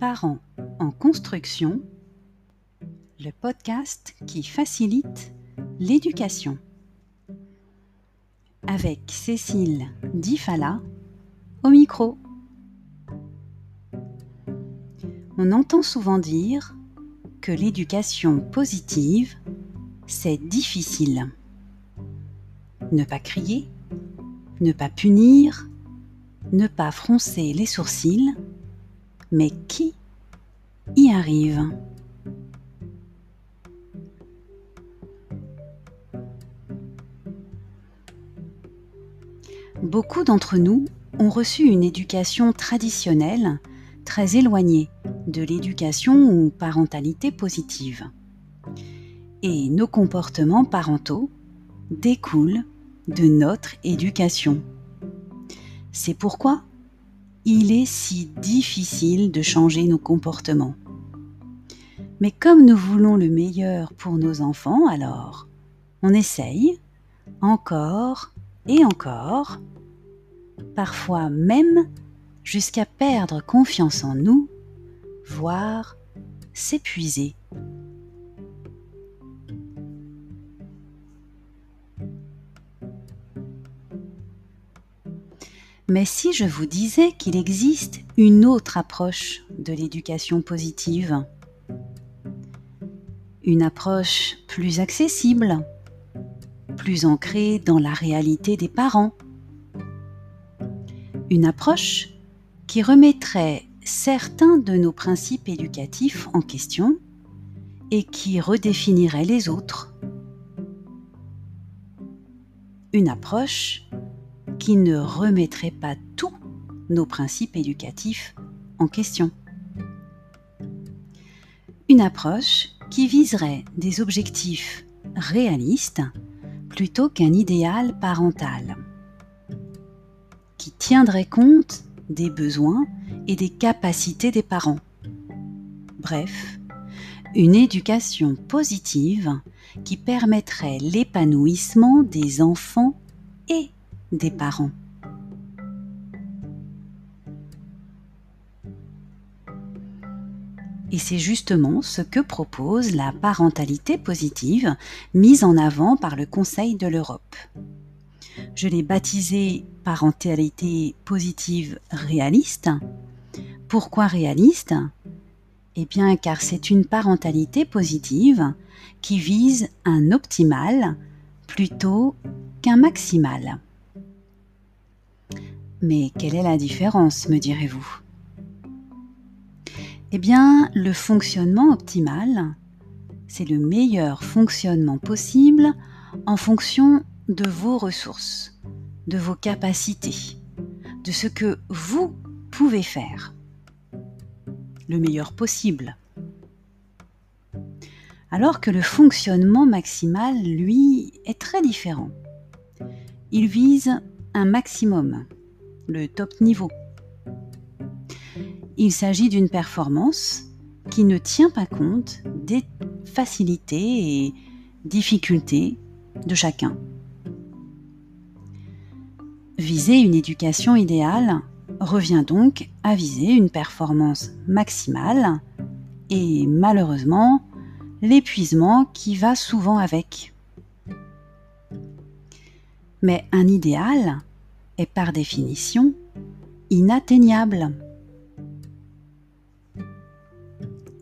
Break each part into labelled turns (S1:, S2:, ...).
S1: Parents en construction, le podcast qui facilite l'éducation. Avec Cécile Difala au micro. On entend souvent dire que l'éducation positive, c'est difficile. Ne pas crier, ne pas punir, ne pas froncer les sourcils, mais qui y arrive Beaucoup d'entre nous ont reçu une éducation traditionnelle très éloignée de l'éducation ou parentalité positive. Et nos comportements parentaux découlent de notre éducation. C'est pourquoi il est si difficile de changer nos comportements. Mais comme nous voulons le meilleur pour nos enfants, alors on essaye encore et encore, parfois même jusqu'à perdre confiance en nous, voire s'épuiser. Mais si je vous disais qu'il existe une autre approche de l'éducation positive, une approche plus accessible, plus ancrée dans la réalité des parents, une approche qui remettrait certains de nos principes éducatifs en question et qui redéfinirait les autres. Une approche qui ne remettrait pas tous nos principes éducatifs en question. Une approche qui viserait des objectifs réalistes plutôt qu'un idéal parental, qui tiendrait compte des besoins et des capacités des parents. Bref, une éducation positive qui permettrait l'épanouissement des enfants et des parents. Et c'est justement ce que propose la parentalité positive mise en avant par le Conseil de l'Europe. Je l'ai baptisée parentalité positive réaliste. Pourquoi réaliste? Eh bien car c'est une parentalité positive qui vise un optimal plutôt qu'un maximal. Mais quelle est la différence, me direz-vous? Eh bien, le fonctionnement optimal, c'est le meilleur fonctionnement possible en fonction de vos ressources, de vos capacités, de ce que vous pouvez faire. Le meilleur possible. Alors que le fonctionnement maximal, lui, est très différent. Il vise un maximum, le top niveau. Il s'agit d'une performance qui ne tient pas compte des facilités et difficultés de chacun. Viser une éducation idéale revient donc à viser une performance maximale et malheureusement l'épuisement qui va souvent avec. Mais un idéal est par définition inatteignable.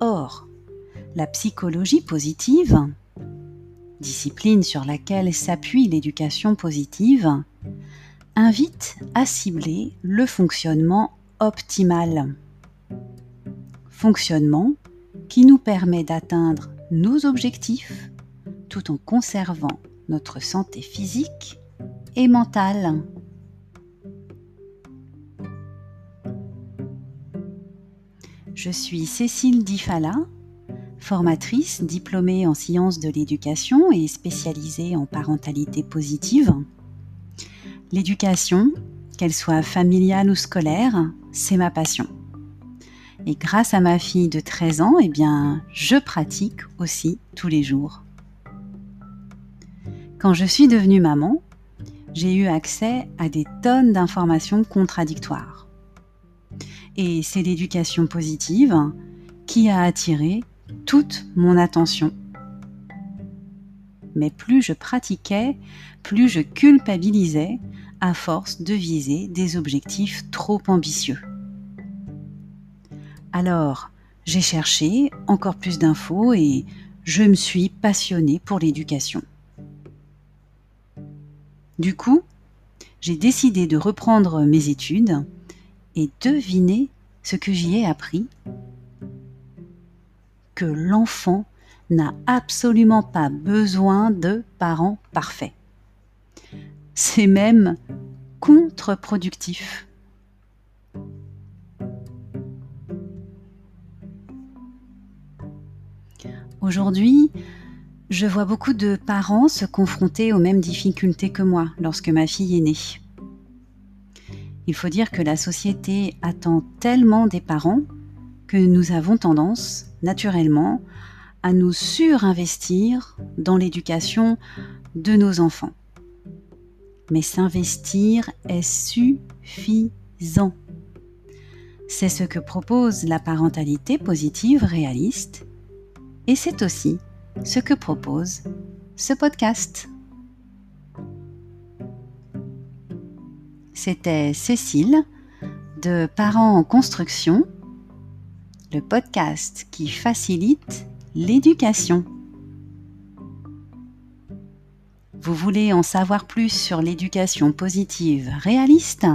S1: Or, la psychologie positive, discipline sur laquelle s'appuie l'éducation positive, invite à cibler le fonctionnement optimal. Fonctionnement qui nous permet d'atteindre nos objectifs tout en conservant notre santé physique et mentale. Je suis Cécile Difala, formatrice diplômée en sciences de l'éducation et spécialisée en parentalité positive. L'éducation, qu'elle soit familiale ou scolaire, c'est ma passion. Et grâce à ma fille de 13 ans, eh bien, je pratique aussi tous les jours. Quand je suis devenue maman, j'ai eu accès à des tonnes d'informations contradictoires Et c'est l'éducation positive qui a attiré toute mon attention. Mais plus je pratiquais, plus je culpabilisais à force de viser des objectifs trop ambitieux. Alors, j'ai cherché encore plus d'infos et je me suis passionnée pour l'éducation. Du coup, j'ai décidé de reprendre mes études et deviner ce que j'y ai appris. Que l'enfant n'a absolument pas besoin de parents parfaits. C'est même contre-productif. Aujourd'hui, je vois beaucoup de parents se confronter aux mêmes difficultés que moi lorsque ma fille est née. Il faut dire que la société attend tellement des parents que nous avons tendance, naturellement, à nous surinvestir dans l'éducation de nos enfants. Mais s'investir est suffisant. C'est ce que propose la parentalité positive réaliste et c'est aussi ce que propose ce podcast. C'était Cécile de Parents en construction, le podcast qui facilite l'éducation. Vous voulez en savoir plus sur l'éducation positive réaliste?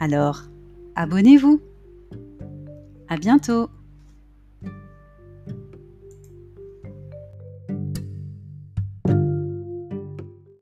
S1: Alors, abonnez-vous. À bientôt.